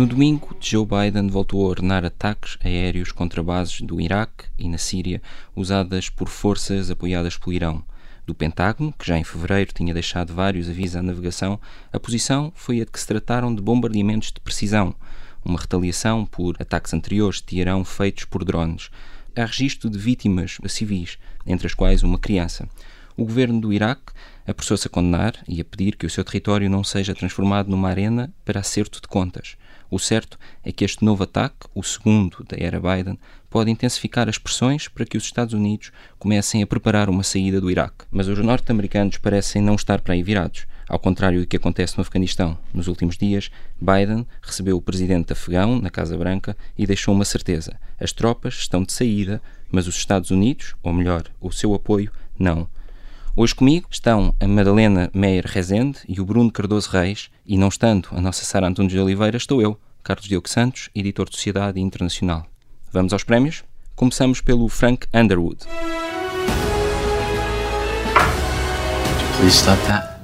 No domingo, Joe Biden voltou a ordenar ataques aéreos contra bases do Iraque e na Síria, usadas por forças apoiadas pelo Irão. Do Pentágono, que já em fevereiro tinha deixado vários avisos à navegação, a posição foi a de que se trataram de bombardeamentos de precisão, uma retaliação por ataques anteriores de Irão feitos por drones. Há registro de vítimas civis, entre as quais uma criança. O governo do Iraque apressou-se a condenar e a pedir que o seu território não seja transformado numa arena para acerto de contas. O certo é que este novo ataque, o segundo da era Biden, pode intensificar as pressões para que os Estados Unidos comecem a preparar uma saída do Iraque. Mas os norte-americanos parecem não estar para aí virados. Ao contrário do que acontece no Afeganistão, nos últimos dias, Biden recebeu o presidente afegão na Casa Branca e deixou uma certeza: as tropas estão de saída, mas os Estados Unidos, ou melhor, o seu apoio, não. Hoje comigo estão a Madalena Meyer Rezende e o Bruno Cardoso Reis, e não estando a nossa Sara Antunes de Oliveira, estou eu, Carlos Diogo Santos, editor de Sociedade Internacional. Vamos aos prémios? Começamos pelo Frank Underwood. Please stop that.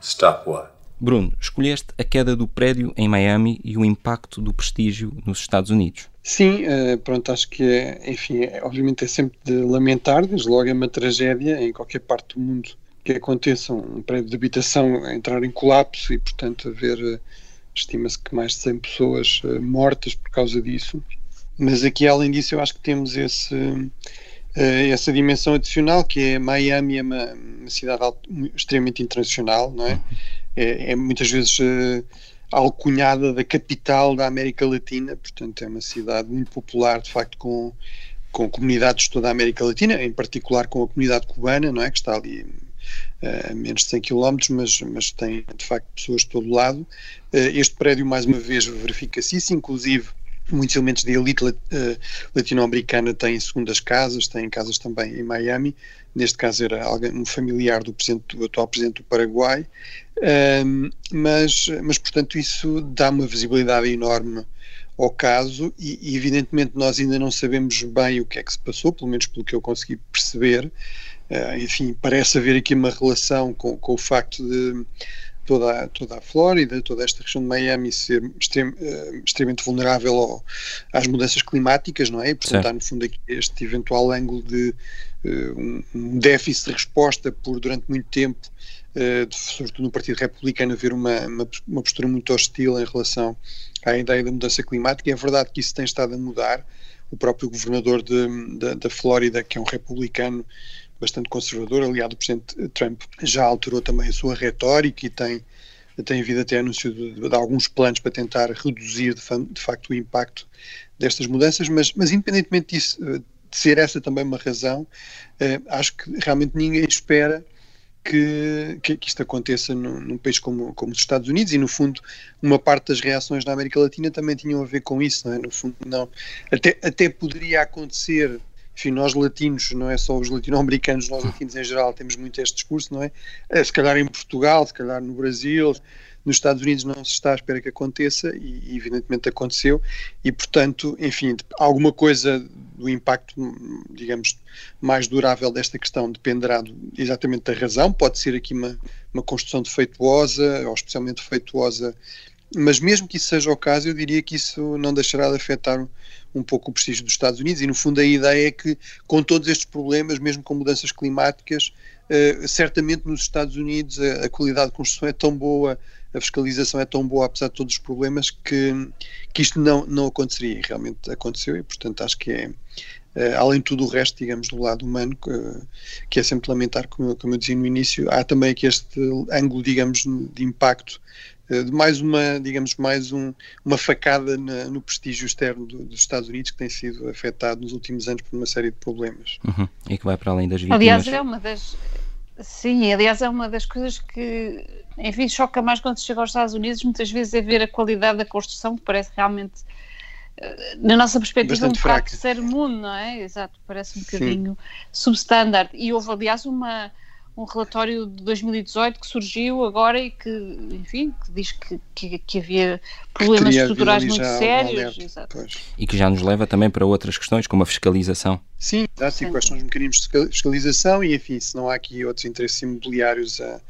Stop what? Bruno, escolheste a queda do prédio em Miami e o impacto do prestígio nos Estados Unidos. Sim, uh, pronto, acho que, é, enfim, é, obviamente é sempre de lamentar, desde logo é uma tragédia em qualquer parte do mundo que aconteça um prédio de habitação entrar em colapso e, portanto, haver, uh, estima-se que mais de 100 pessoas uh, mortas por causa disso. Mas aqui, além disso, eu acho que temos esse, essa dimensão adicional, que é Miami é uma, uma cidade extremamente internacional, não é? Uhum é, é muitas vezes uh, alcunhada da capital da América Latina, portanto é uma cidade muito popular, de facto, com, com comunidades de toda a América Latina, em particular com a comunidade cubana, não é, que está ali uh, a menos de 100 km, mas, mas tem de facto pessoas de todo lado. Uh, este prédio, mais uma vez, verifica-se isso, inclusive muitos elementos da elite latino-americana têm segundas casas, têm casas também em Miami, neste caso era alguém, um familiar do, presidente, do atual presidente do Paraguai, um, mas, mas, portanto, isso dá uma visibilidade enorme ao caso e, e, evidentemente, nós ainda não sabemos bem o que é que se passou, pelo menos pelo que eu consegui perceber. Uh, enfim, parece haver aqui uma relação com, com o facto de toda, a, toda a Flórida, toda esta região de Miami ser extrem, uh, extremamente vulnerável ao, às mudanças climáticas, não é? E, portanto, há no fundo aqui este eventual ângulo de uh, um, um déficit de resposta por durante muito tempo Uh, sobretudo no Partido Republicano, haver uma, uma, uma, postura muito hostil em relação à ideia da mudança climática. E é verdade que isso tem estado a mudar. O próprio governador de, de, da Flórida, que é um republicano bastante conservador, aliado o Presidente Trump, já alterou também a sua retórica e tem, tem havido até anúncio de, de alguns planos para tentar reduzir de, de, facto o impacto destas mudanças, mas, mas independentemente disso, de ser essa também uma razão, eh, acho que realmente ninguém espera que, que, que isto aconteça num, num, país como, como os Estados Unidos e, no fundo, uma parte das reações na América Latina também tinham a ver com isso, não é? No fundo, não. Até, até poderia acontecer, enfim, nós latinos, não é só os latino-americanos, nós latinos em geral temos muito este discurso, não é? Eh, se calhar em Portugal, se calhar no Brasil, nos Estados Unidos não se está à espera que aconteça e, evidentemente, aconteceu. E, portanto, enfim, alguma coisa do impacto, digamos, mais durável desta questão dependerá do, exatamente da razão. Pode ser aqui uma, uma construção defeituosa, ou especialmente defeituosa, mas mesmo que isso seja o caso, eu diria que isso não deixará de afetar um, pouco o prestígio dos Estados Unidos. E, no fundo, a ideia é que, com todos estes problemas, mesmo com mudanças climáticas, uh, certamente nos Estados Unidos a, a qualidade de construção é tão boa a fiscalização é tão boa, apesar de todos os problemas, que, que isto não, não aconteceria. E realmente aconteceu, e portanto acho que é, uh, além de tudo o resto, digamos, do lado humano, uh, que é sempre lamentar, como, como eu dizia no início, há também aqui este ângulo, digamos, de impacto de mais uma, digamos, mais um, uma facada na, no prestígio externo do, dos Estados Unidos que tem sido afetado nos últimos anos por uma série de problemas. Uhum. E que vai para além das vítimas. Aliás, é uma das Sim, aliás, é uma das coisas que, enfim, choca mais quando se chega aos Estados Unidos, muitas vezes é ver a qualidade da construção, que parece realmente, eh, na nossa perspectiva, Bastante um bocado terceiro mundo, não é? Exato, parece um bocadinho substandard. E houve, aliás, uma um relatório de 2018 que surgiu agora e que, enfim, que diz que, que, que havia problemas que estruturais muito sérios. e que já nos leva também para outras questões, como a fiscalização. Sim, exato, e quais são os mecanismos de fiscalização e, enfim, se não há aqui outros interesses imobiliários a,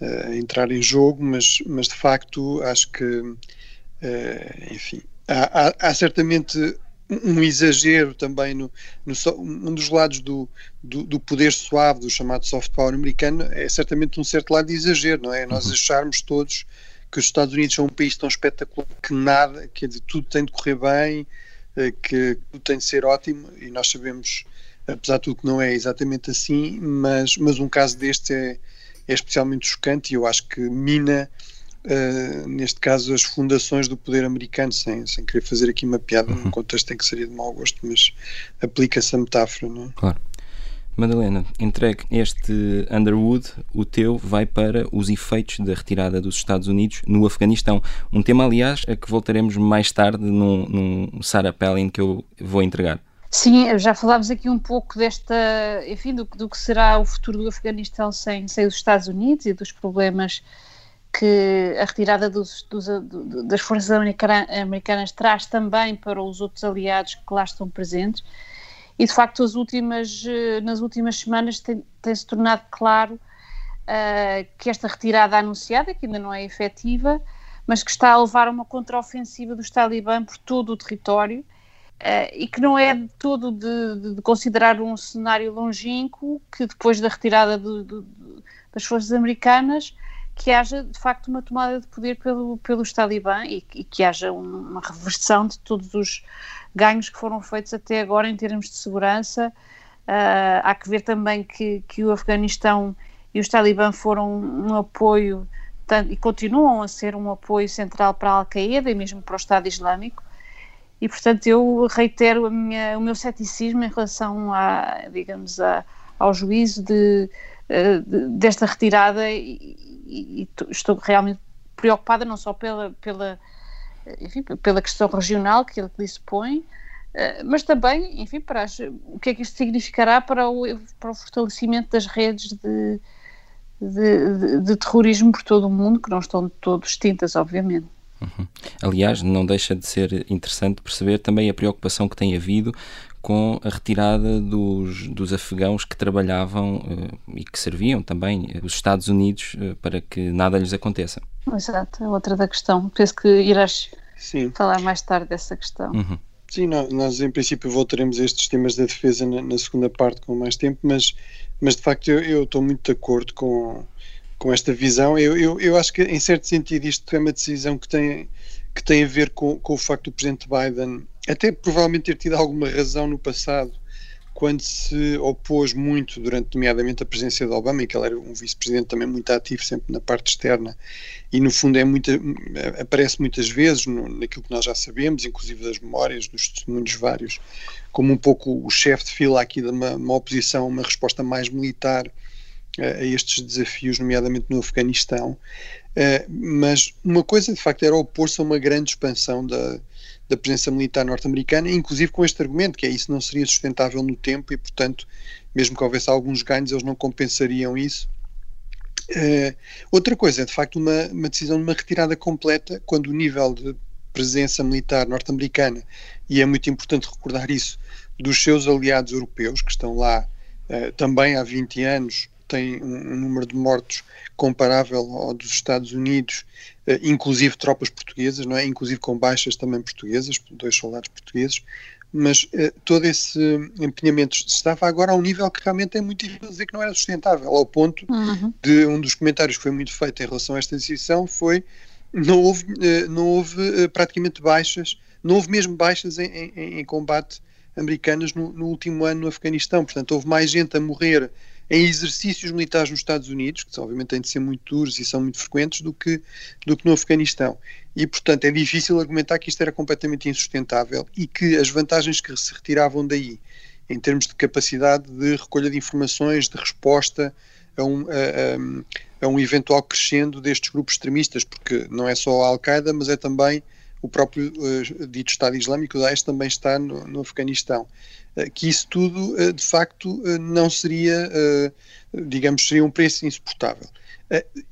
a entrar em jogo, mas, mas de facto acho que enfim, há, há, há certamente um exagero também no, no, um dos lados do, do, do, poder suave do chamado soft power americano é certamente um certo lado de exagero, não é? Nós uhum. acharmos todos que os Estados Unidos são um país tão espetacular que nada, que tudo tem de correr bem, eh, que tudo tem de ser ótimo e nós sabemos, apesar de tudo, que não é exatamente assim, mas, mas um caso deste é, é especialmente chocante e eu acho que mina uh, neste caso, as fundações do poder americano, sem, sem querer fazer aqui uma piada uhum. num contexto em que seria de mau gosto, mas aplica-se a metáfora, não é? Claro. Madalena, entregue este Underwood, o teu vai para os efeitos da retirada dos Estados Unidos no Afeganistão. Um tema, aliás, a que voltaremos mais tarde num, num Sarah Palin que eu vou entregar. Sim, já falámos aqui um pouco desta, enfim, do, do que será o futuro do Afeganistão sem, sem os Estados Unidos e dos problemas que a retirada dos, dos, das forças americanas traz também para os outros aliados que lá estão presentes. E de facto, as últimas, eh, nas últimas semanas tem, tem tornado claro uh, que esta retirada anunciada, que ainda não é efetiva, mas que está a levar a uma contraofensiva dos talibã por todo o território uh, e que não é de todo de, de, considerar um cenário longínquo que depois da retirada de, de, das forças americanas que haja de facto uma tomada de poder pelo, pelos talibã e, e que haja uma reversão de todos os ganhos que foram feitos até agora em termos de segurança. Uh, há que ver também que, que o Afeganistão e os talibã foram um apoio tanto, e continuam a ser um apoio central para a Al-Qaeda e mesmo para o Estado Islâmico. E, portanto, eu reitero minha, o meu ceticismo em relação a, digamos, a, ao juízo de, eh, de, desta retirada e, e, estou realmente preocupada não só pela, pela, enfim, pela questão regional que ele se põe, eh, mas também, enfim, para as, o que é que isto significará para o, para o fortalecimento das redes de, de, de, de terrorismo por todo o mundo, que não estão de todo extintas, obviamente. Uhum. Aliás, não deixa de ser interessante perceber também a preocupação que tem havido com a retirada dos, dos afegãos que trabalhavam uh, e que serviam também uh, os Estados Unidos uh, para que nada lhes aconteça. Exato, é outra da questão. Penso que irás Sim. falar mais tarde dessa questão. Uhum. Sim, nós em princípio voltaremos a estes temas da defesa na, na segunda parte com mais tempo, mas, mas de facto eu, eu estou muito de acordo com, com esta visão. Eu, eu, eu acho que em certo sentido isto é uma decisão que tem, que tem a ver com, com o facto do Presidente Biden até provavelmente ter tido alguma razão no passado, quando se opôs muito, durante nomeadamente a presença de Obama, em que ele era um vice-presidente também muito ativo, sempre na parte externa, e no fundo é muita, aparece muitas vezes no, naquilo que nós já sabemos, inclusive das memórias, dos testemunhos vários, como um pouco o chefe de fila aqui de uma, uma oposição, uma resposta mais militar a, estes desafios, nomeadamente no Afeganistão. Uh, mas uma coisa de facto era opor-se a uma grande expansão da, da presença militar norte-americana, inclusive com este argumento, que é isso não seria sustentável no tempo e, portanto, mesmo que houvesse alguns ganhos, eles não compensariam isso. Uh, outra coisa é, de facto, uma, uma decisão de uma retirada completa, quando o nível de presença militar norte-americana, e é muito importante recordar isso, dos seus aliados europeus, que estão lá uh, também há 20 anos, tem um, um, número de mortos comparável ao dos Estados Unidos, uh, inclusive tropas portuguesas, não é? Inclusive com baixas também portuguesas, dois soldados portugueses, mas uh, todo esse empenhamento estava agora a um nível que realmente é muito difícil dizer que não era sustentável, ao ponto uhum. de um dos comentários que foi muito feito em relação a esta decisão foi não houve, uh, não houve praticamente baixas, não houve mesmo baixas em, em, em combate americanas no, no, último ano no Afeganistão. Portanto, houve mais gente a morrer em exercícios militares nos Estados Unidos, que obviamente têm de ser muito duros e são muito frequentes, do que, do que no Afeganistão. E, portanto, é difícil argumentar que isto era completamente insustentável e que as vantagens que se retiravam daí, em termos de capacidade de recolha de informações, de resposta a um, a, a, a um eventual crescendo destes grupos extremistas, porque não é só a Al-Qaeda, mas é também o próprio uh, dito Estado Islâmico, o Daesh, também está no, no Afeganistão. Uh, que isso tudo, uh, de facto, não seria, digamos, seria um preço insuportável.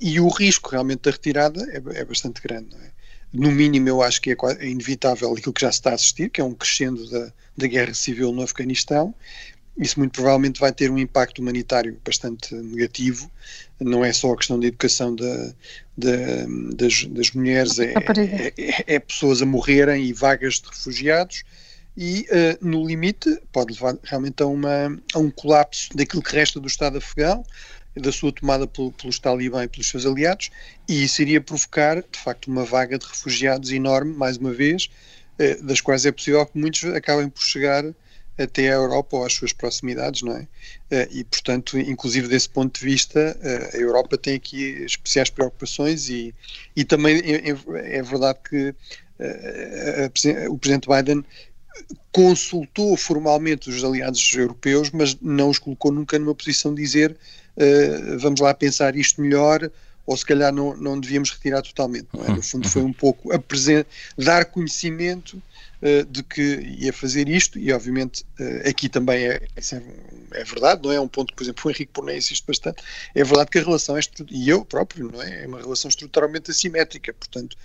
e o risco realmente da retirada é, é bastante grande, é? No mínimo, eu acho que é, é, inevitável aquilo que já se está a assistir, que é um crescendo da, da guerra civil no Afeganistão, isso muito provavelmente vai ter um impacto humanitário bastante negativo. Não é só a questão da educação da, da, das, das, mulheres, é, é, é, pessoas a morrerem e vagas de refugiados. E uh, no limite pode levar realmente a, uma, a um colapso daquilo que resta do Estado afegão, da sua tomada pelos talibã e pelos seus aliados, e isso iria provocar, de facto, uma vaga de refugiados enorme, mais uma vez, eh, das quais é possível que muitos acabem por chegar até a Europa ou às suas proximidades, não é? Eh, e, portanto, inclusive desse ponto de vista, eh, a Europa tem aqui especiais preocupações e, e também é, é, é verdade que o Presidente Biden consultou formalmente os aliados europeus, mas não os colocou nunca numa posição de dizer vamos lá pensar isto melhor, ou se calhar não, não devíamos retirar totalmente. Não é? No fundo, foi um pouco dar conhecimento de que ia fazer isto, e obviamente uh, aqui também é, é, é, verdade, não é? um ponto que, por exemplo, o Henrique Porné insiste bastante. É verdade que a relação é, e eu próprio, não é? É uma relação estruturalmente assimétrica, portanto,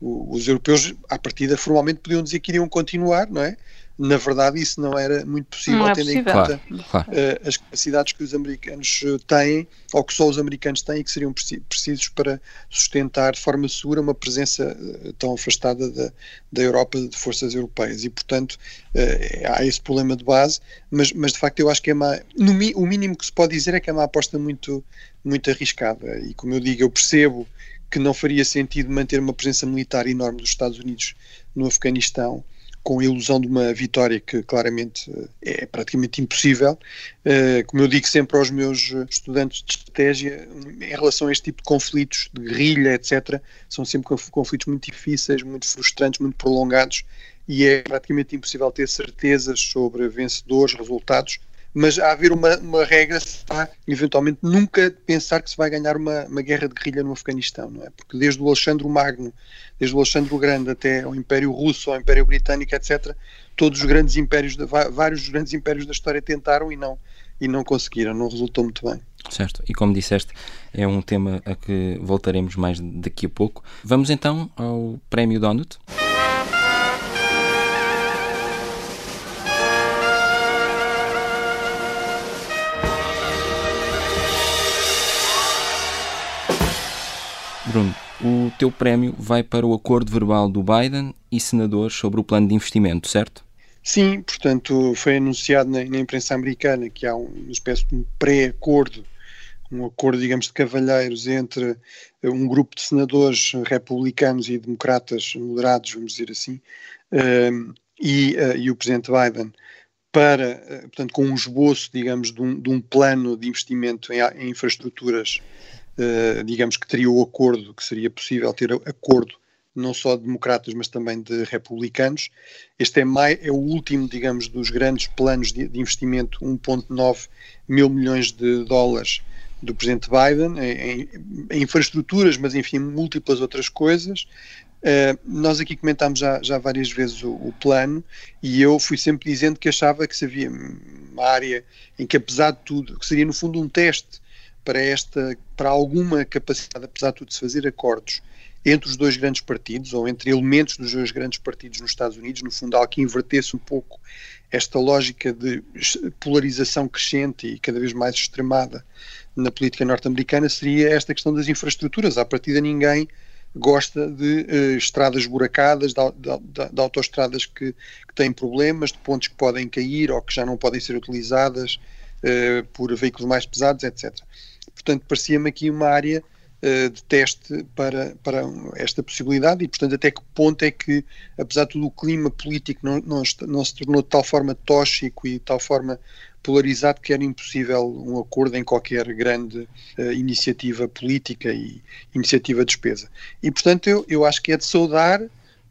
os europeus, à partida, formalmente podiam dizer que iriam continuar, não é? Na verdade isso não era muito possível, é tendo possível. em conta claro, claro. Uh, as capacidades que os americanos eh, têm, ou que só os americanos têm, e que seriam precisos para sustentar de forma segura uma presença uh, tão afastada da, da Europa de forças europeias. E, portanto, uh, há esse problema de base, mas, mas de facto eu acho que é uma. No, o mínimo que se pode dizer é que é uma aposta muito, muito arriscada. E, como eu digo, eu percebo que não faria sentido manter uma presença militar enorme dos Estados Unidos no Afeganistão com a ilusão de uma vitória que claramente eh, é praticamente impossível. Eh, como eu digo sempre aos meus estudantes de estratégia, em relação a este tipo de conflitos, de guerrilha, etc., são sempre conflitos muito difíceis, muito frustrantes, muito prolongados e é praticamente impossível ter certezas sobre vencedores, resultados, mas há haver uma, uma regra será eventualmente nunca pensar que se vai ganhar uma, uma guerra de guerrilha no Afeganistão, não é? Porque desde o Alexandre Magno, desde o Alexandre o Grande até o Império Russo, ao Império Britânico, etc., todos os grandes impérios, vários grandes impérios da história tentaram e não e não conseguiram, não resultou muito bem. Certo, e como disseste, é um tema a que voltaremos mais daqui a pouco. Vamos então ao Prémio Donut. Bruno, o teu prémio vai para o acordo verbal do Biden e senadores sobre o plano de investimento, certo? Sim, portanto, foi anunciado na, na imprensa americana que há uma espécie de um pré-acordo, um acordo, digamos, de cavalheiros entre um grupo de senadores republicanos e democratas moderados, vamos dizer assim, uh, e, uh, e o presidente Biden para, uh, portanto, com um esboço, digamos, de um, de um plano de investimento em, em infraestruturas uh, digamos que teria o acordo, que seria possível ter acordo não só de democratas, mas também de republicanos. Este é, mais, é o último, digamos, dos grandes planos de, de investimento, 1,9 mil milhões de dólares do presidente Biden, em, em, infraestruturas, mas enfim, múltiplas outras coisas. Uh, nós aqui comentámos já, já várias vezes o, o, plano e eu fui sempre dizendo que achava que se havia uma área em que, apesar de tudo, que seria no fundo um teste para esta, para alguma capacidade, apesar de tudo, de se fazer acordos entre os dois grandes partidos, ou entre elementos dos dois grandes partidos nos Estados Unidos, no fundo, algo que invertesse um pouco esta lógica de polarização crescente e cada vez mais extremada na política norte-americana, seria esta questão das infraestruturas. À partida, ninguém gosta de uh, estradas buracadas, de, de, de autoestradas que, que, têm problemas, de pontes que podem cair ou que já não podem ser utilizadas uh, por veículos mais pesados, etc. Portanto, parecia-me aqui uma área uh, de teste para, para esta possibilidade e, portanto, até que ponto é que, apesar de tudo, o clima político não, não, não se tornou de tal forma tóxico e de tal forma polarizado que era impossível um acordo em qualquer grande uh, iniciativa política e iniciativa de despesa. E, portanto, eu, eu acho que é de saudar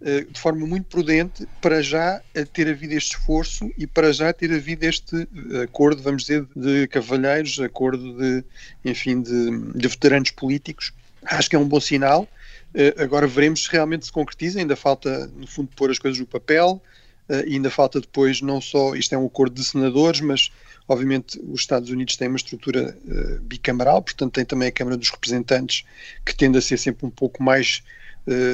de forma muito prudente para já ter havido este esforço e para já ter havido este eh, acordo, vamos dizer, de cavalheiros, acordo de, enfim, de, de veteranos políticos. Acho que é um bom sinal. Eh, agora veremos se realmente se concretiza. Ainda falta, no fundo, pôr as coisas no papel. Ainda falta depois, não só, isto é um acordo de senadores, mas obviamente os Estados Unidos têm uma estrutura bicamaral, portanto tem também a Câmara dos Representantes, que tende a ser sempre um pouco mais eh,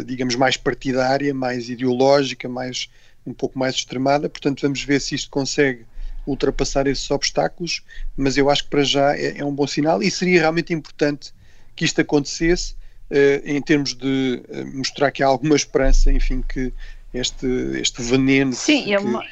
digamos, mais partidária, mais ideológica, mais um pouco mais extremada. Portanto, vamos ver se isto consegue ultrapassar esses obstáculos, mas eu acho que para já é, é um bom sinal e seria realmente importante que isto acontecesse uh, em termos de uh, mostrar que há alguma esperança, enfim, que este, este veneno Sim, que, é uma...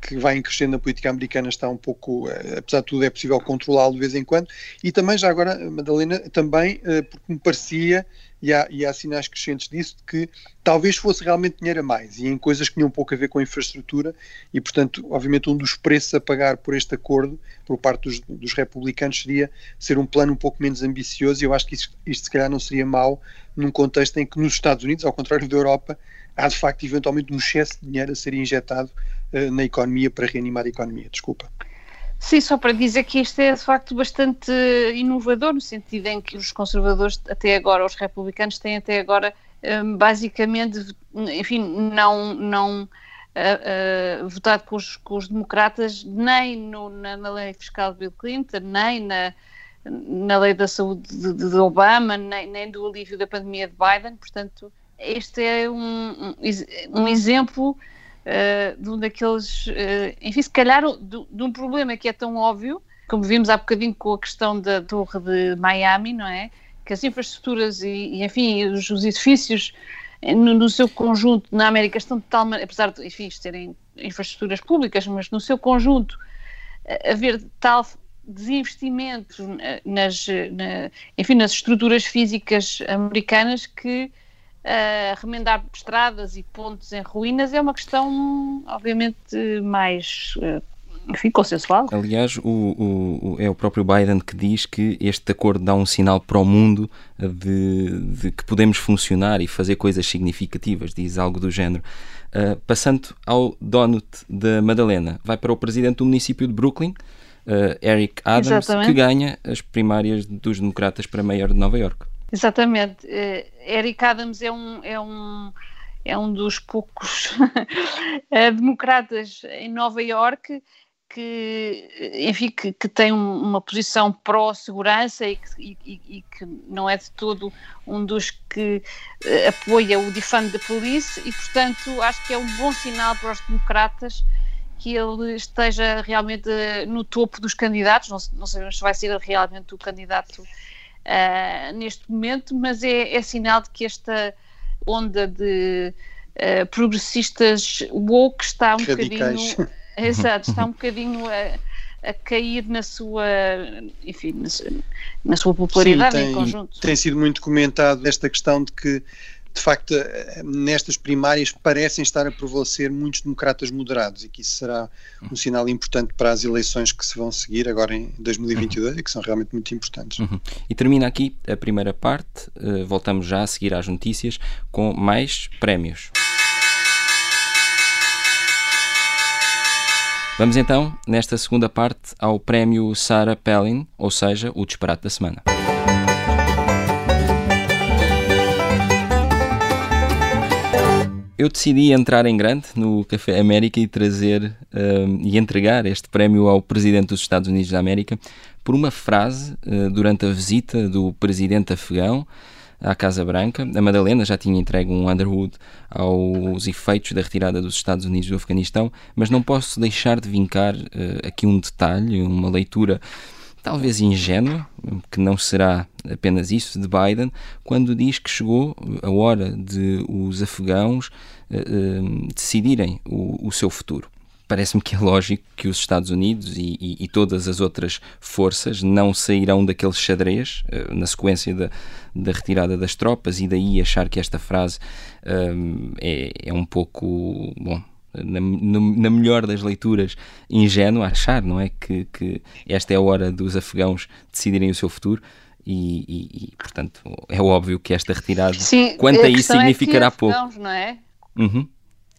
que, vai crescendo na política americana está um pouco, apesar de tudo, é possível controlá-lo de vez em quando. E também, já agora, Madalena, também, porque me parecia e há, e há sinais crescentes disso, de que talvez fosse realmente dinheiro a mais e em coisas que tinham pouco a ver com a infraestrutura e, portanto, obviamente um dos preços a pagar por este acordo por parte dos, dos republicanos seria ser um plano um pouco menos ambicioso e eu acho que isto, isto se calhar não seria mau num contexto em que nos Estados Unidos, ao contrário da Europa, há de facto eventualmente um excesso de dinheiro a ser injetado uh, na economia para reanimar a economia. Desculpa. Sim, só para dizer que isto é de facto bastante inovador, no sentido em que os conservadores, até agora, os republicanos, têm até agora, hum, basicamente, enfim, não. não Uh, uh, votado com os, com os, democratas nem no, na, na, lei fiscal de Bill Clinton, nem na, na lei da saúde de, de Obama, nem, nem, do alívio da pandemia de Biden. Portanto, este é um, um, um exemplo uh, de um daqueles, uh, enfim, se calhar de, de, um problema que é tão óbvio, como vimos há bocadinho com a questão da torre de Miami, não é? Que as infraestruturas e, e enfim, os, os edifícios no, no, seu conjunto na América estão de tal maneira, apesar de, enfim, terem infraestruturas públicas, mas no seu conjunto haver tal desinvestimento nas, na, enfim, nas estruturas físicas americanas que uh, remendar estradas e pontos em ruínas é uma questão, obviamente, mais. Uh, enfim, consensual. Aliás, o, o, o, é o próprio Biden que diz que este acordo dá um sinal para o mundo de, de que podemos funcionar e fazer coisas significativas, diz algo do género. Uh, passando ao donut da Madalena, vai para o presidente do município de Brooklyn, uh, Eric Adams, Exatamente. que ganha as primárias dos democratas para maior de Nova York. Exatamente. Uh, Eric Adams é um, é um, é um dos poucos eh, democratas em Nova Iorque que, enfim, que, que tem uma posição pró-segurança e, e, e, que não é de todo um dos que apoia o defund the police e, portanto, acho que é um bom sinal para os democratas que ele esteja realmente no topo dos candidatos, não, não sabemos se vai ser realmente o candidato uh, neste momento, mas é, é, sinal de que esta onda de uh, progressistas woke está um Radicais. bocadinho. Exato, está um bocadinho a, a cair na sua, enfim, na, na sua popularidade Sim, tem, em conjunto. Tem sido muito comentado esta questão de que de facto, eh, nestas primárias parecem estar a prevalecer muitos democratas moderados e que isso será um sinal importante para as eleições que se vão seguir agora em 2022 uhum. e que são realmente muito importantes. Uhum. E termina aqui a primeira parte, uh, voltamos já a seguir às notícias com mais prémios. Vamos então, nesta segunda parte, ao prémio Sarah Palin, ou seja, o disparate da semana. Eu decidi entrar em grande no Café América e trazer uh, e entregar este prémio ao Presidente dos Estados Unidos da América por uma frase uh, durante a visita do Presidente afegão à Casa Branca. A Madalena já tinha entregue um Underwood aos efeitos da retirada dos Estados Unidos do Afeganistão, mas não posso deixar de vincar uh, aqui um detalhe, uma leitura talvez ingênua, que não será apenas isso, de Biden, quando diz que chegou a hora de os afegãos uh, decidirem o, o, seu futuro. Parece-me que é lógico que os Estados Unidos e, e, e, todas as outras forças não sairão daquele xadrez uh, na sequência da, da, retirada das tropas, e daí achar que esta frase é, é um pouco. Bom, na, na, melhor das leituras, ingênuo, achar, não é? Que, que esta é a hora dos afegãos decidirem o seu futuro. E, e, e portanto, é óbvio que esta retirada, Sim, quanto a, a isso, significará é pouco. Afegãos, não é? Uhum.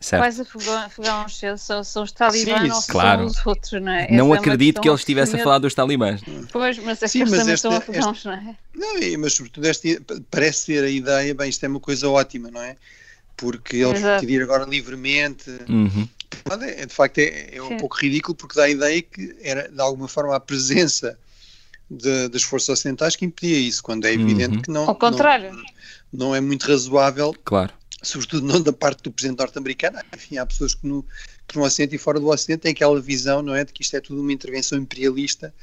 Certo. Quais afegãos são, são os talibãs ou claro. são os outros, não é? Não Essa é acredito é que ele estivesse a falar dos talibãs. Pois, mas é Sim, mas também esta, são afegãos, esta, não é? Não, mas sobretudo este, parece ser a ideia, bem, isto é uma coisa ótima, não é? Porque eles decidir agora livremente. Uhum. É, de facto, é, é um pouco ridículo porque dá a ideia que era de alguma forma a presença de, das forças ocidentais que impedia isso, quando é evidente uhum. que não. Ao contrário. Não, não, é muito razoável. Claro. Sobretudo não da parte do presidente norte-americano. Enfim, há pessoas que, no, dentro do Ocidente e fora do Ocidente, tem aquela visão, não é, de que isto é tudo uma intervenção imperialista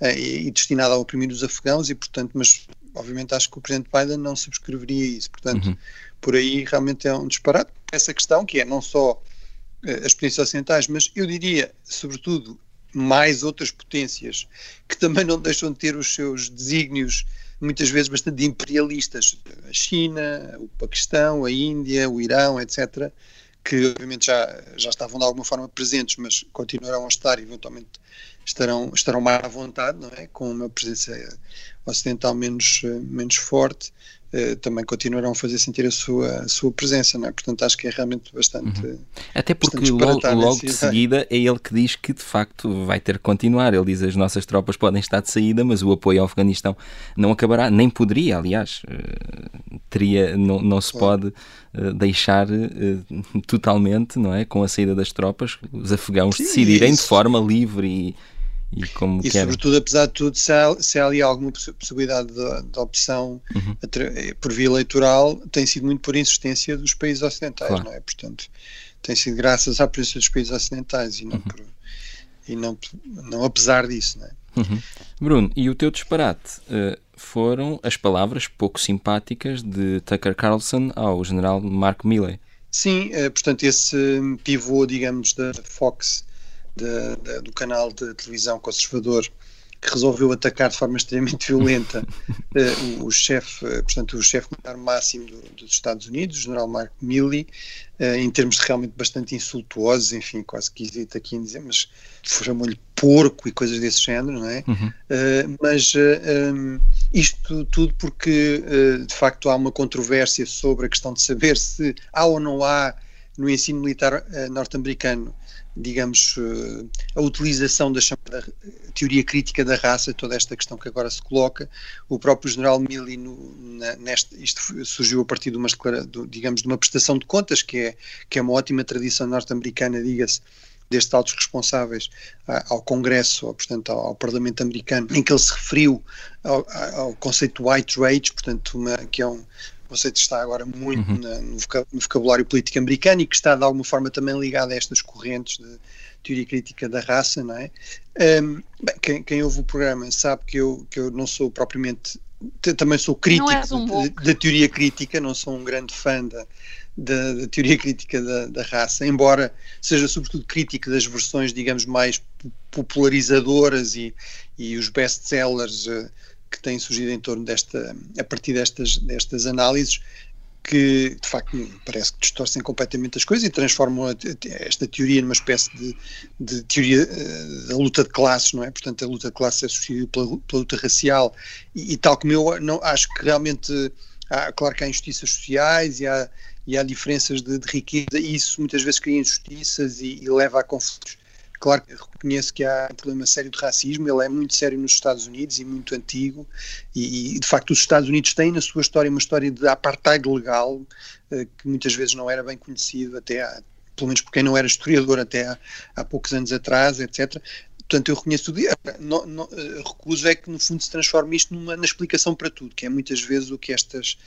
uh, e, e, destinada a oprimir os afegãos e, portanto, mas obviamente acho que o Presidente Biden não subscreveria isso. Portanto, uhum. Por aí realmente é um disparate. Essa questão que é não só uh, as potências ocidentais, mas eu diria, sobretudo, mais outras potências que também não deixam de ter os seus desígnios muitas vezes bastante imperialistas, a China, o Paquistão, a Índia, o Irão, etc., que obviamente já, já estavam de alguma forma presentes, mas continuarão a estar, eventualmente estarão, estarão mais à vontade, não é? com uma presença ocidental menos, menos forte, eh, também continuarão a fazer sentir a sua, a sua presença, não é? Portanto, acho que é realmente bastante. Uhum. Até porque logo, logo de seguida é ele que diz que de facto vai ter que continuar. Ele diz as nossas tropas podem estar de saída, mas o apoio ao Afeganistão não acabará, nem poderia, aliás, uh, teria, não, não se pode uh, deixar totalmente, não é? Com a saída das tropas, os afegãos Sim, decidirem isso. de forma livre e e como e sobretudo, apesar de tudo, se há, se há ali alguma possibilidade de, de opção uhum. por via eleitoral, tem sido muito por insistência dos países ocidentais, claro. não é? Portanto, tem sido graças à presença dos países ocidentais e não, uhum. por, e não, não apesar disso, não é? Uhum. Bruno, e o teu disparate uh, foram as palavras pouco simpáticas de Tucker Carlson ao general Mark Milley. Sim, uh, portanto, esse pivô, digamos, da Fox de, de, do canal de televisão conservador que resolveu atacar de forma extremamente violenta uh, o chefe, uh, portanto, o chefe militar máximo do, dos Estados Unidos, o general Mark Milley, uh, em termos realmente bastante insultuosos, enfim, quase que hesito aqui em dizer, mas chamou-lhe porco e coisas desse género, não é? Uhum. mas um, isto tudo porque, de facto, há uma controvérsia sobre a questão de saber se há ou não há no ensino militar norte-americano digamos, eh, a utilização da chamada teoria crítica da raça, toda esta questão que agora se coloca. O próprio general Milley, no, na, neste, isto surgiu a partir de uma, digamos, de uma prestação de contas, que é, que é uma ótima tradição norte-americana, diga-se, destes altos responsáveis ao Congresso, ou, portanto, ao, Parlamento americano, em que ele se referiu ao, ao conceito white rage, portanto, uma, que é um, conceito está agora muito uhum. na, no vocabulário político americano e que está de alguma forma também ligado a estas correntes de teoria crítica da raça, não é? Um, bem, quem, quem, ouve o programa sabe que eu, que eu não sou propriamente, também sou crítico um da teoria crítica, não sou um grande fã da, da, da teoria crítica da, da, raça, embora seja sobretudo crítico das versões, digamos, mais popularizadoras e, e os best-sellers uh, que têm surgido em torno desta, a partir destas, destas análises, que de facto parece que distorcem completamente as coisas e transformam esta teoria numa espécie de, de teoria uh, da luta de classes, não é? Portanto, a luta de classes é substituída pela, pela luta racial e, e, tal como eu não acho que realmente há, claro que há injustiças sociais e há, e há diferenças de, de riqueza e isso muitas vezes cria injustiças e, e leva a conflitos Claro que reconheço que há um problema sério de racismo, ele é muito sério nos Estados Unidos e muito antigo, e, e de facto os Estados Unidos têm na sua história uma história de apartheid legal, eh, que muitas vezes não era bem conhecido até há, pelo menos por quem não era historiador até há, há poucos anos atrás, etc. Portanto, eu reconheço tudo. Não, não, eh, recuso é que, no fundo, se transforme isto numa, na explicação para tudo, que é muitas vezes o que estas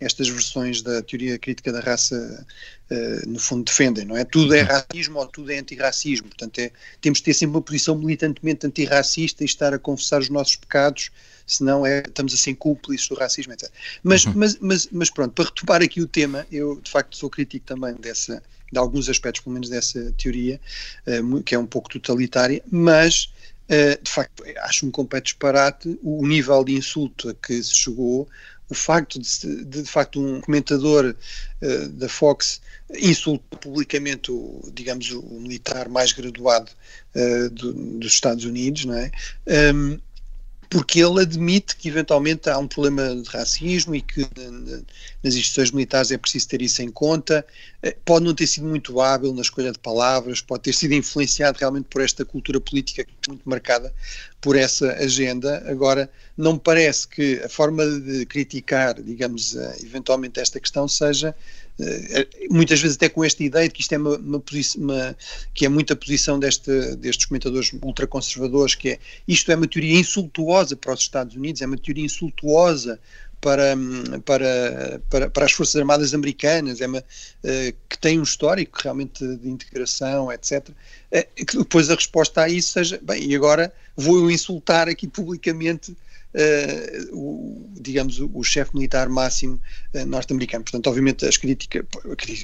estas versões da teoria crítica da raça, uh, no fundo, defendem, não é? Tudo é racismo ou tudo é antirracismo. Portanto, é, temos de ter sempre uma posição militantemente antirracista e estar a confessar os nossos pecados, senão é, estamos a ser cúmplices do racismo, etc. Mas, uhum. mas, mas, mas pronto, para retomar aqui o tema, eu de facto sou crítico também dessa, de alguns aspectos, pelo menos dessa teoria, uh, que é um pouco totalitária, mas. Uh, de facto, acho um completo disparate o nível de insulto a que se chegou o facto de, de, de facto, um comentador uh, da Fox insultar publicamente o, digamos, o militar mais graduado uh, do, dos Estados Unidos, não é? Um, porque ele admite que eventualmente há um problema de racismo e que nas instituições militares é preciso ter isso em conta. Eh, pode não ter sido muito hábil na escolha de palavras, pode ter sido influenciado realmente por esta cultura política que é muito marcada por essa agenda. Agora, não me parece que a forma de criticar, digamos, eh, eventualmente esta questão seja muitas vezes até com esta ideia de que isto é uma, uma, uma que é muita posição deste, destes comentadores ultraconservadores, que é isto é uma teoria insultuosa para os Estados Unidos, é uma teoria insultuosa para, para, para, para as Forças Armadas Americanas, é uma, uh, que tem um histórico realmente de integração, etc. Que depois a resposta a isso seja, bem, e agora vou insultar aqui publicamente uh, o, digamos, o, o chefe militar máximo uh, norte-americano. Portanto, obviamente, as, crítica,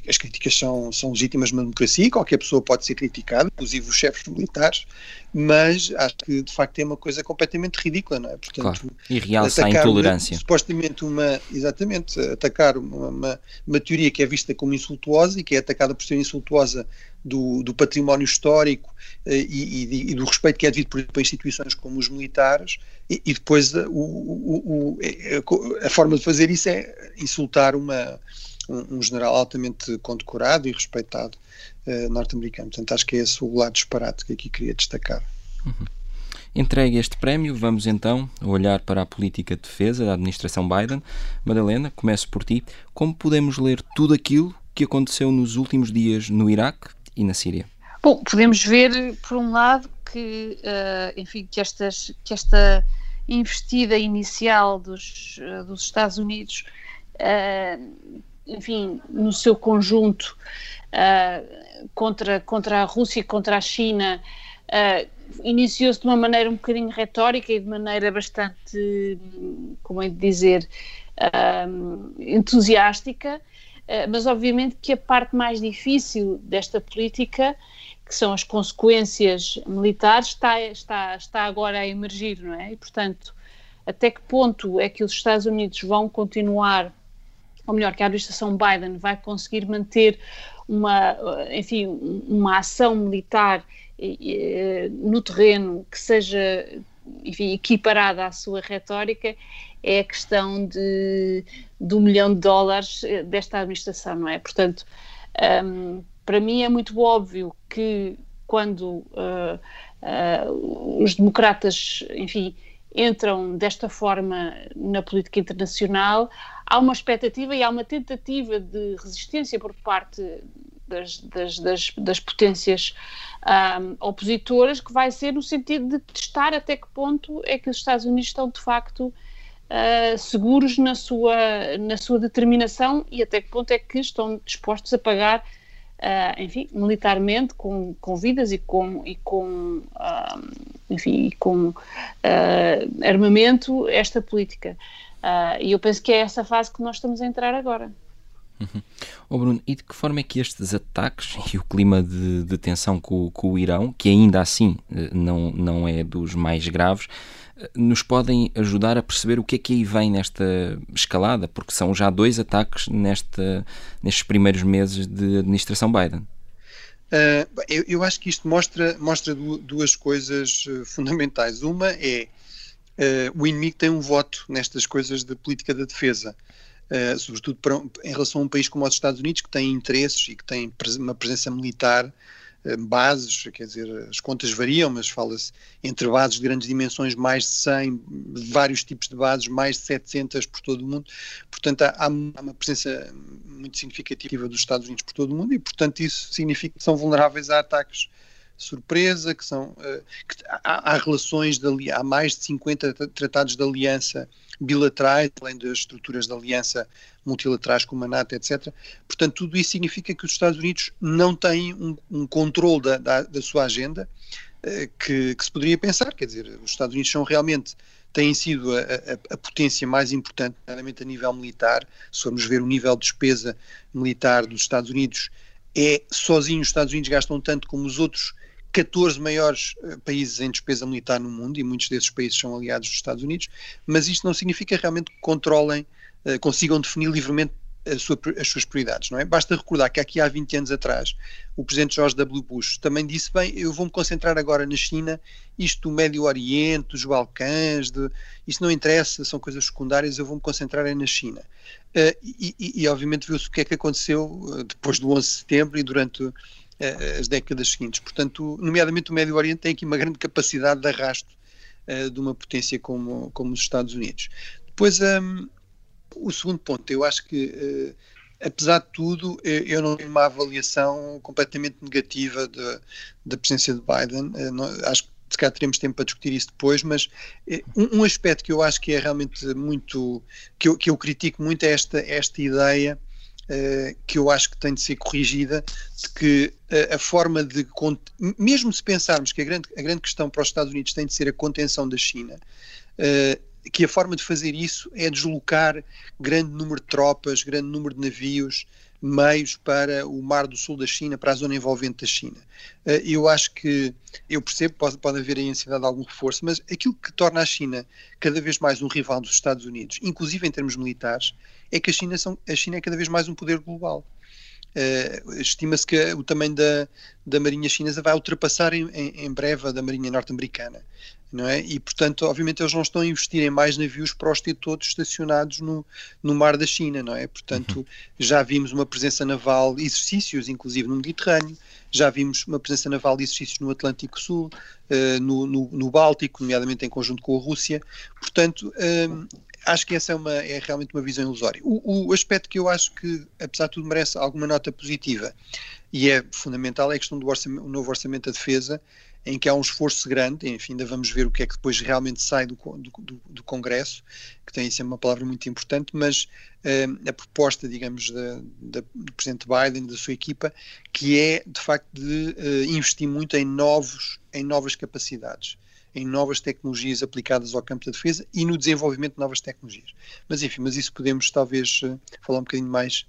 as críticas são, são legítimas na democracia, qualquer pessoa pode ser criticada, inclusive os chefes militares, mas acho que de facto é uma coisa completamente ridícula, não é? Portanto, claro. E realça a intolerância. supostamente uma, exatamente, atacar uma, uma, uma, teoria que é vista como insultuosa e que é atacada por ser insultuosa do, do património histórico eh, e, e, e, do respeito que é devido, por instituições como os militares, e, e depois o, o, o, é, a forma de fazer isso é insultar uma, um, um general altamente condecorado e respeitado uh, norte-americano. Portanto, acho que é esse o lado disparate que aqui queria destacar. Uhum. Entregue este prémio, vamos então olhar para a política de defesa da administração Biden. Madalena, começo por ti. Como podemos ler tudo aquilo que aconteceu nos últimos dias no Iraque e na Síria? Bom, podemos ver, por um lado, que, uh, enfim, que, estas, que esta investida inicial dos, uh, dos Estados Unidos, uh, enfim, no seu conjunto, contra, contra a Rússia e contra a China, iniciou-se de uma maneira um bocadinho retórica e de maneira bastante, como é de dizer, entusiástica, eh, mas obviamente que a parte mais difícil desta política, que são as consequências militares, está, está, está agora a emergir, não é? E, portanto, até que ponto é que os Estados Unidos vão continuar, ou melhor, que a administração Biden vai conseguir manter uma, enfim, uma ação militar eh, no terreno que seja, enfim, equiparada à sua retórica, é a questão de, do milhão de dólares eh, desta administração, não é? Portanto, um, para mim é muito óbvio que quando uh, uh, os democratas, enfim, entram desta forma na política internacional, há uma expectativa e há uma tentativa de resistência por parte das, das, das, das potências um, opositoras, que vai ser no sentido de testar até que ponto é que os Estados Unidos estão de facto uh, seguros na sua, na sua determinação e até que ponto é que estão dispostos a pagar, uh, enfim, militarmente, com, com vidas e com, e com, uh, enfim, e com armamento, esta política. e eu penso que é essa fase que nós estamos a entrar agora. Uhum. Oh Bruno, e de que forma é que estes ataques e o clima de, de tensão com, com, o Irão, que ainda assim não, não é dos mais graves, nos podem ajudar a perceber o que é que aí vem nesta escalada, porque são já dois ataques nesta, nestes primeiros meses de administração Biden. Uh, eu, eu, acho que isto mostra, mostra duas coisas fundamentais. Uma é uh, o inimigo tem um voto nestas coisas de política da defesa, sobretudo para, em relação a um país como os Estados Unidos, que tem interesses e que tem uma presença militar eh, bases, quer dizer, as contas variam, mas fala-se entre bases de grandes dimensões, mais de 100, vários tipos de bases, mais de 700 por todo o mundo. Portanto, há, há uma presença muito significativa dos Estados Unidos por todo o mundo e, portanto, isso significa que são vulneráveis a ataques surpresa, que são uh, que há, há, relações de há mais de 50 tratados de aliança bilaterais, além das estruturas de aliança multilaterais como a NATO, etc. Portanto, tudo isso significa que os Estados Unidos não têm um, um controle da, da, da, sua agenda uh, que, que, se poderia pensar, quer dizer, os Estados Unidos são realmente têm sido a, a, a, potência mais importante, nomeadamente a nível militar. Se formos ver o nível de despesa militar dos Estados Unidos, é sozinho os Estados Unidos gastam tanto como os outros 14 maiores uh, países em despesa militar no mundo, e muitos desses países são aliados dos Estados Unidos, mas isto não significa realmente que controlem, uh, consigam definir livremente sua, as suas prioridades, não é? Basta recordar que aqui há 20 anos atrás o presidente George W. Bush também disse, bem, eu vou-me concentrar agora na China, isto do Médio Oriente, dos Balcãs, de, isto não interessa, são coisas secundárias, eu vou-me concentrar é na China. Uh, e, e, e, obviamente viu-se o que é que aconteceu depois do 11 de setembro e durante as décadas seguintes. Portanto, nomeadamente o Médio Oriente tem aqui uma grande capacidade de arrasto uh, de uma potência como, como os Estados Unidos. Depois, um, o segundo ponto, eu acho que apesar de tudo, eu não tenho uma avaliação completamente negativa da presença de Biden. Acho que se calhar teremos tempo para discutir isso depois, mas um, um, aspecto que eu acho que é realmente muito, que eu, que eu critico muito é esta, esta ideia que eu acho que tem de ser corrigida, de que a, a forma de, mesmo se pensarmos que a grande, a grande questão para os Estados Unidos tem de ser a contenção da China, uh, que a forma de fazer isso é deslocar grande número de tropas, grande número de navios, meios para o Mar do Sul da China, para a zona envolvente da China. Eh, eu acho que, eu percebo, pode, pode haver aí necessidade de algum reforço, mas aquilo que torna a China cada vez mais um rival dos Estados Unidos, inclusive em termos militares, é que a China, são, a China é cada vez mais um poder global. Uh, Estima-se que o tamanho da, da Marinha Chinesa vai ultrapassar em, em breve a da Marinha Norte-Americana não é? E, portanto, obviamente eles não estão a investir em mais navios para os ter todos estacionados no, no mar da China, não é? Portanto, uhum. já vimos uma presença naval, exercícios, inclusive no Mediterrâneo, já vimos uma presença naval de exercícios no Atlântico Sul, uh, no, no, no, Báltico, nomeadamente em conjunto com a Rússia. Portanto, um, acho que essa é, uma, é realmente uma visão ilusória. O, o aspecto que eu acho que, apesar de tudo, merece alguma nota positiva e é fundamental é a questão do orçamento, novo orçamento da defesa, em que há um esforço grande, enfim, ainda vamos ver o que é que depois realmente sai do, do, do Congresso, que tem sempre uma palavra muito importante, mas uh, a proposta, digamos, da, da, do Presidente Biden, da sua equipa, que é, de facto, de uh, investir muito em, novos, em novas capacidades, em novas tecnologias aplicadas ao campo da defesa e no desenvolvimento de novas tecnologias. Mas, enfim, mas isso podemos talvez uh, falar um bocadinho mais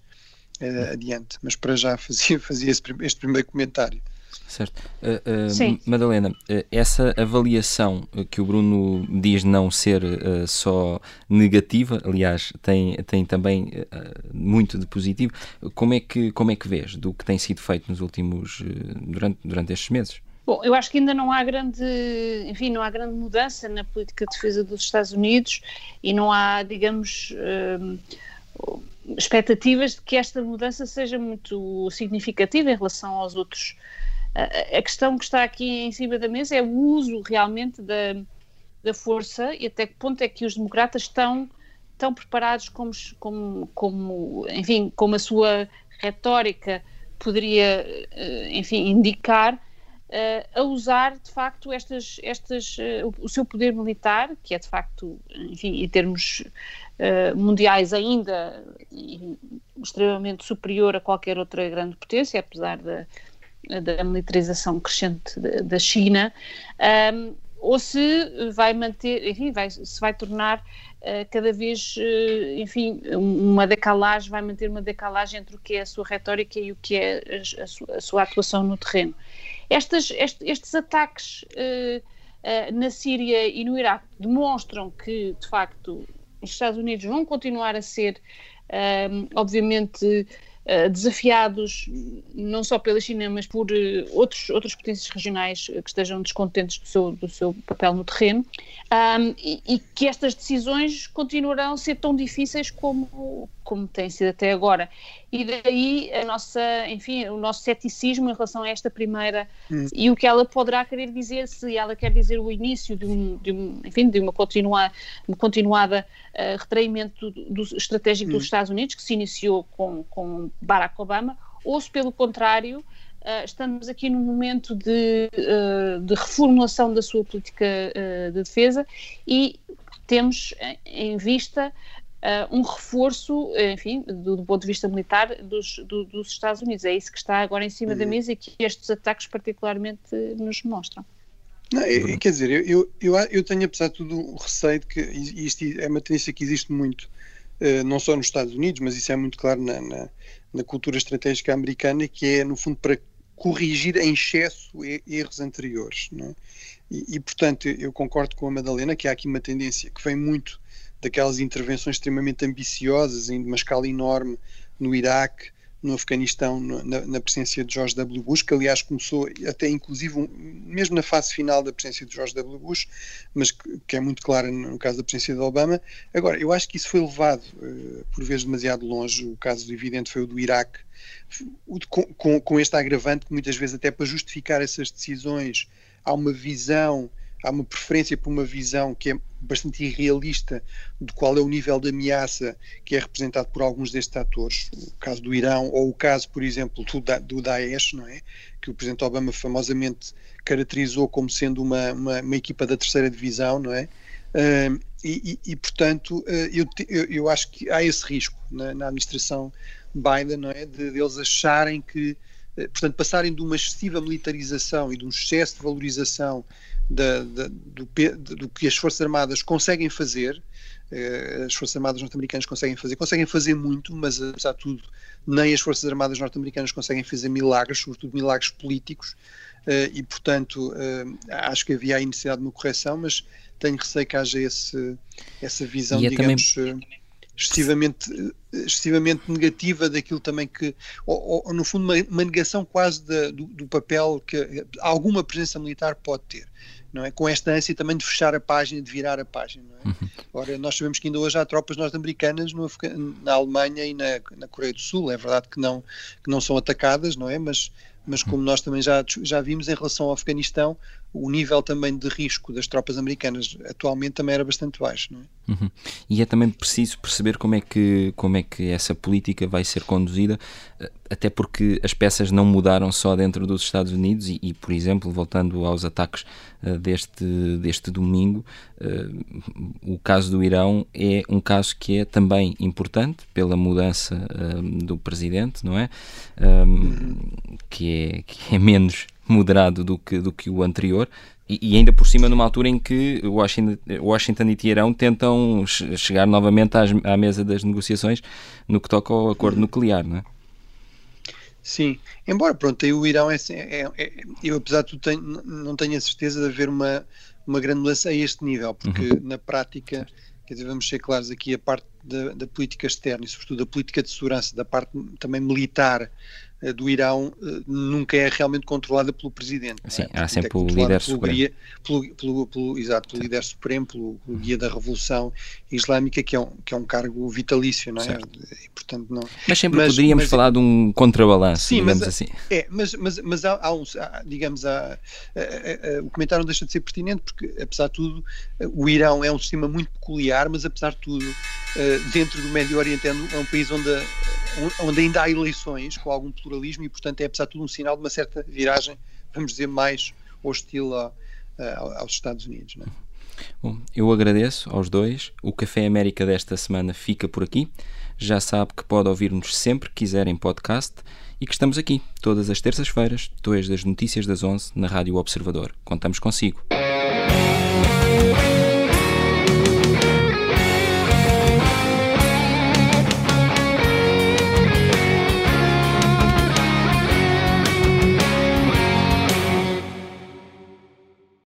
adiante, mas para já fazia, fazia este primeiro comentário. Certo. Uh, uh, Madalena, uh, essa avaliação que o Bruno diz não ser só negativa, aliás, tem, tem também muito de positivo, como é, que, como é que vês do que tem sido feito nos últimos, durante, durante estes meses? Bom, eu acho que ainda não há grande, enfim, não há grande mudança na política de defesa dos Estados Unidos e não há, digamos, expectativas de que esta mudança seja muito significativa em relação aos outros. A, questão que está aqui em cima da mesa é o uso realmente da, da força e até que ponto é que os democratas estão, estão preparados como, como, como, enfim, como a sua retórica poderia, eh, enfim, indicar, a usar de facto estas, estas, uh, o seu poder militar, que é de facto, enfim, em termos uh, mundiais ainda extremamente superior a qualquer outra grande potência, apesar da da militarização crescente da China, um, ou se vai manter, enfim, vai, se vai tornar cada vez, enfim, uma decalagem, vai manter uma decalagem entre o que é a sua retórica e o que é a, sua, a sua, atuação no terreno. Estas, estes, estes ataques uh, na Síria e no Iraque demonstram que, de facto, os Estados Unidos vão continuar a ser, obviamente, eh, desafiados não só pela China, mas por uh, outros, outras potências regionais que estejam descontentes do seu, do seu papel no terreno, um, e, e, que estas decisões continuarão a ser tão difíceis como, como têm sido até agora. E daí a nossa, enfim, o nosso ceticismo em relação a esta primeira hum. e o que ela poderá querer dizer, se ela quer dizer o início de um, de um enfim, de uma, continua, uma continuada uh, retraimento do, do estratégico hum. dos Estados Unidos, que se iniciou com, com Barack Obama, ou se pelo contrário, uh, estamos aqui num momento de, uh, de reformulação da sua política de defesa e temos em vista um reforço, enfim, do, do, ponto de vista militar dos, do, dos Estados Unidos. É isso que está agora em cima uhum. da mesa e que estes ataques particularmente nos mostram. Não, quer dizer, eu, eu, eu tenho apesar de tudo o receio de que isto é uma tendência que existe muito, uh, não só nos Estados Unidos, mas isso é muito claro na, na, na cultura estratégica americana, que é, no fundo, para corrigir em excesso erros anteriores. É? E, e, portanto, eu concordo com a Madalena que há aqui uma tendência que vem muito daquelas intervenções extremamente ambiciosas em uma escala enorme no Iraque, no Afeganistão, na, na, presença de George W. Bush, que aliás começou até inclusive um, mesmo na fase final da presença de George W. Bush, mas que, que, é muito clara no caso da presença de Obama. Agora, eu acho que isso foi levado uh, por vezes demasiado longe. O caso evidente foi o do Iraque, com, com, com este agravante que muitas vezes até para justificar essas decisões há uma visão há uma preferência por uma visão que é bastante irrealista de qual é o nível de ameaça que é representado por alguns destes atores, o caso do Irão ou o caso, por exemplo, do, da, do Daesh, não é? que o Presidente Obama famosamente caracterizou como sendo uma, uma, uma equipa da terceira divisão, não é? Uh, e, e, e, portanto, uh, eu, eu, eu, acho que há esse risco na, na administração Biden, não é? De, de eles acharem que, uh, portanto, passarem de uma excessiva militarização e de um excesso de valorização da, da, do, do, que as Forças Armadas conseguem fazer, uh, as Forças Armadas norte-americanas conseguem fazer, conseguem fazer muito, mas apesar de tudo, nem as Forças Armadas norte-americanas conseguem fazer milagres, sobretudo milagres políticos, uh, e portanto acho que havia a necessidade de uma correção, mas tenho receio que haja esse, essa visão, é digamos, também... excessivamente, excessivamente negativa daquilo também que, ou, ou no fundo, uma, uma negação quase de, do, do, papel que alguma presença militar pode ter. Não é? Com esta ânsia também de fechar a página, de virar a página. Não é? Uhum. Ora, nós sabemos que ainda hoje há tropas norte-americanas na Alemanha e na, na Coreia do Sul. É verdade que não, que não são atacadas, não é? Mas, mas como nós também já, já vimos em relação ao Afeganistão, o nível também de risco das tropas americanas atualmente também era bastante baixo. Não é? Uhum. E é também preciso perceber como é, que, como é que essa política vai ser conduzida, eh, até porque as peças não mudaram só dentro dos Estados Unidos e, e por exemplo, voltando aos ataques uh, deste, deste domingo, uh, o caso do Irão é um caso que é também importante pela mudança uh, do presidente, não é? Uhum. que é? Que é menos moderado do que, do que o anterior. E, e, ainda por cima numa altura em que Washington, Washington e Teherão tentam chegar novamente às, à mesa das negociações no que toca ao acordo nuclear, não é? Sim, embora pronto, aí o Irão é, é, é eu apesar de tudo tenho, não tenho a certeza de haver uma, uma grande mudança a este nível, porque uhum. na prática, quer dizer, vamos ser claros aqui, a parte da, da política externa e sobretudo da política de segurança, da parte também militar do Irão eh, nunca é realmente controlada pelo presidente. Sim, é? há sempre é o líder supremo. Guia, pelo, pelo, pelo, exato, pelo líder supremo, pelo, pelo, guia da Revolução Islâmica, que é um, que é um cargo vitalício, não é? E, portanto, não... Mas sempre mas, poderíamos mas, falar de um contrabalanço, sim, digamos mas, assim. É, mas, mas, mas há, há, um, há digamos, há, o comentário não deixa de ser pertinente, porque, apesar de tudo, o Irão é um sistema muito peculiar, mas, apesar de tudo, dentro do Médio Oriente é um país onde onde ainda há eleições com algum e, portanto, é apesar de tudo um sinal de uma certa viragem, vamos dizer, mais hostil a, a, aos Estados Unidos. Não é? Bom, eu agradeço aos dois. O Café América desta semana fica por aqui. Já sabe que pode ouvir-nos sempre que quiser em podcast e que estamos aqui todas as terças-feiras, depois das notícias das 11 na Rádio Observador. Contamos consigo.